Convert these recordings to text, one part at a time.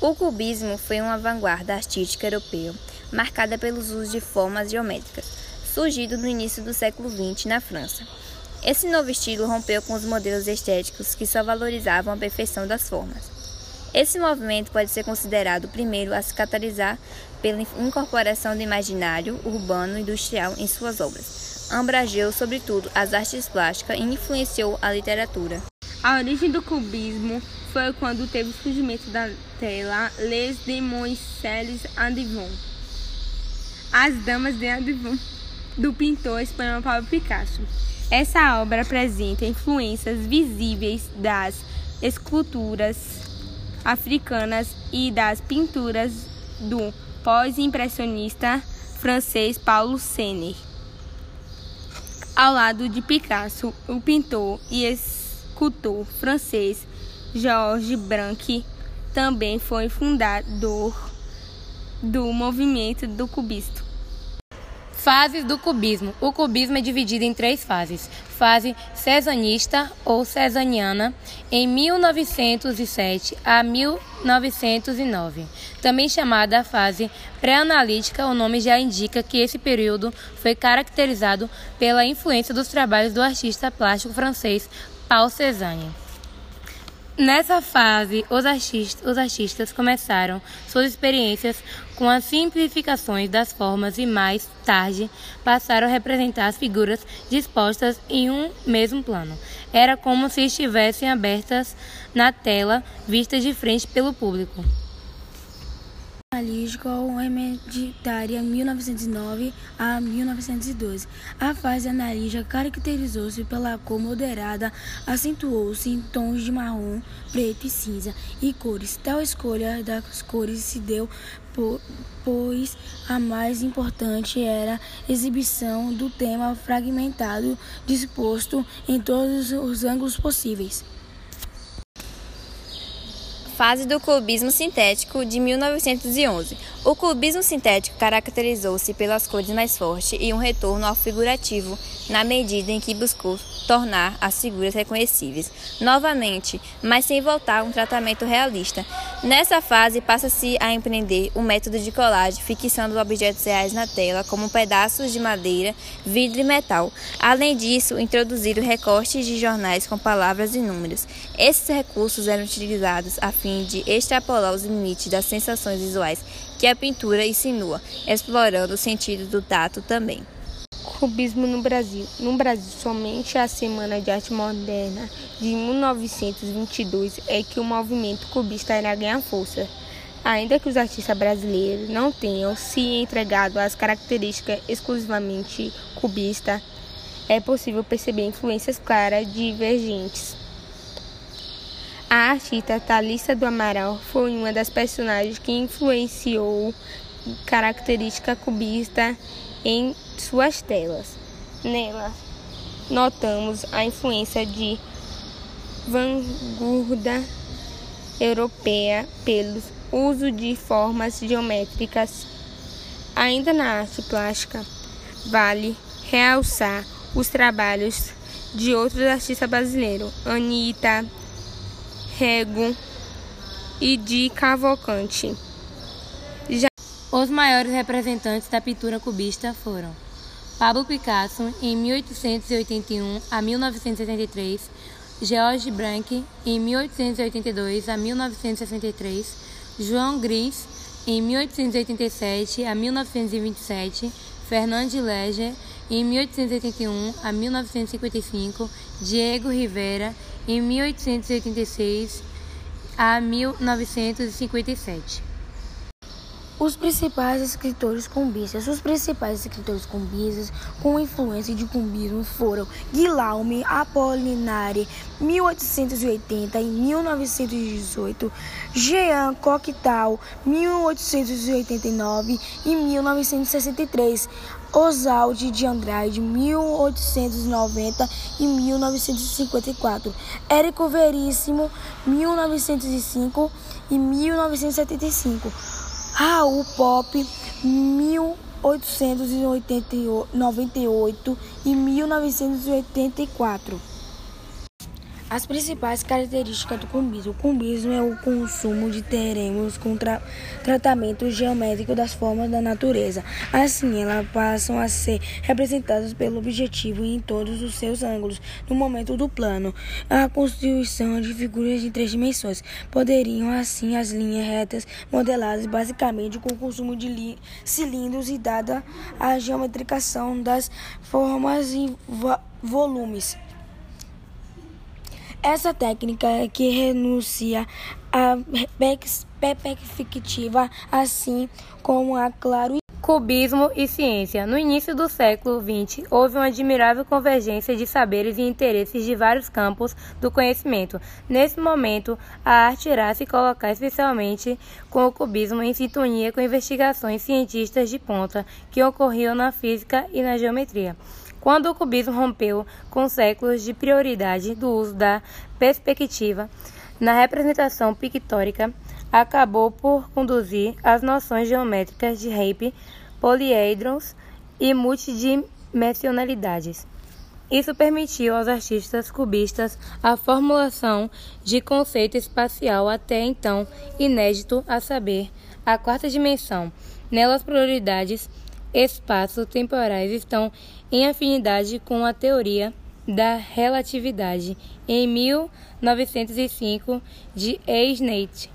O cubismo foi uma vanguarda artística europeia, marcada pelos usos de formas geométricas, surgido no início do século XX na França. Esse novo estilo rompeu com os modelos estéticos que só valorizavam a perfeição das formas. Esse movimento pode ser considerado o primeiro a se catalisar pela incorporação do imaginário urbano e industrial em suas obras. Abrangeu, sobretudo, as artes plásticas e influenciou a literatura. A origem do cubismo foi quando teve o surgimento da tela Les Demoiselles Andivon, As Damas de Andivon, do pintor espanhol Pablo Picasso. Essa obra apresenta influências visíveis das esculturas africanas e das pinturas do pós-impressionista francês Paulo Sener. Ao lado de Picasso, o pintor e escultor francês Georges Branque também foi fundador do movimento do cubismo. Fases do cubismo. O cubismo é dividido em três fases. Fase cezanista ou cezaniana, em 1907 a 1909. Também chamada fase pré-analítica, o nome já indica que esse período foi caracterizado pela influência dos trabalhos do artista plástico francês Paul Cézanne. Nessa fase, os artistas, os artistas, começaram suas experiências com as simplificações das formas e mais tarde passaram a representar as figuras dispostas em um mesmo plano. Era como se estivessem abertas na tela, vistas de frente pelo público ou hereditária 1909 a 1912. A fase analítica caracterizou-se pela cor moderada, acentuou-se em tons de marrom, preto e cinza e cores. Tal escolha das cores se deu pois a mais importante era a exibição do tema fragmentado disposto em todos os ângulos possíveis fase do cubismo sintético de 1911. O cubismo sintético caracterizou-se pelas cores mais fortes e um retorno ao figurativo na medida em que buscou tornar as figuras reconhecíveis novamente, mas sem voltar a um tratamento realista. Nessa fase, passa-se a empreender o método de colagem, fixando objetos reais na tela, como pedaços de madeira, vidro e metal. Além disso, introduziram recortes de jornais com palavras e números. Esses recursos eram utilizados a fim de extrapolar os limites das sensações visuais que a pintura insinua, explorando o sentido do tato também. Cubismo no Brasil. No Brasil, somente a Semana de Arte Moderna de 1922 é que o movimento cubista irá ganhar força. Ainda que os artistas brasileiros não tenham se entregado às características exclusivamente cubistas, é possível perceber influências claras divergentes. A artista Thalissa do Amaral foi uma das personagens que influenciou característica cubista em suas telas. Nela, notamos a influência de vanguarda europeia pelo uso de formas geométricas. Ainda na arte plástica, vale realçar os trabalhos de outros artistas brasileiros, Anitta, Rego e de Cavalcante. Os maiores representantes da pintura cubista foram Pablo Picasso, em 1881 a 1973, George Branque, em 1882 a 1963, João Gris, em 1887 a 1927, Fernand Leger, em 1881 a 1955, Diego Rivera, em 1886 a 1957. Os principais escritores cumbistas. Os principais escritores cumbistas com influência de cumbismo foram Guilherme Apolinari, 1880 e 1918, Jean Cocteau, 1889 e 1963, Oswald de Andrade, 1890 e 1954, Érico Veríssimo, 1905 e 1975. Raul Pop, 1898 e 1984. As principais características do cubismo. O cubismo é o consumo de teremos com tra tratamento geométrico das formas da natureza. Assim, elas passam a ser representadas pelo objetivo em todos os seus ângulos no momento do plano. A constituição de figuras de três dimensões poderiam, assim, as linhas retas modeladas basicamente com o consumo de cilindros e dada a geometricação das formas e volumes. Essa técnica que renuncia à perspectiva, assim como a claro Cubismo e ciência. No início do século XX, houve uma admirável convergência de saberes e interesses de vários campos do conhecimento. Nesse momento, a arte irá se colocar especialmente com o cubismo em sintonia com investigações cientistas de ponta que ocorriam na física e na geometria. Quando o cubismo rompeu com séculos de prioridade do uso da perspectiva na representação pictórica, acabou por conduzir as noções geométricas de Rape, poliedrons e multidimensionalidades. Isso permitiu aos artistas cubistas a formulação de conceito espacial até então inédito, a saber, a quarta dimensão. Nelas, prioridades espaço-temporais estão em afinidade com a teoria da relatividade em 1905 de Eisnet.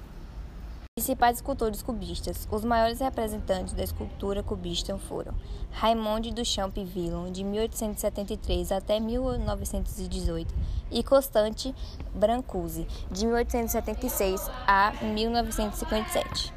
Principais escultores cubistas. Os maiores representantes da escultura cubista foram Raymond Duchamp Villon, de 1873 até 1918, e Constante Brancusi, de 1876 a 1957.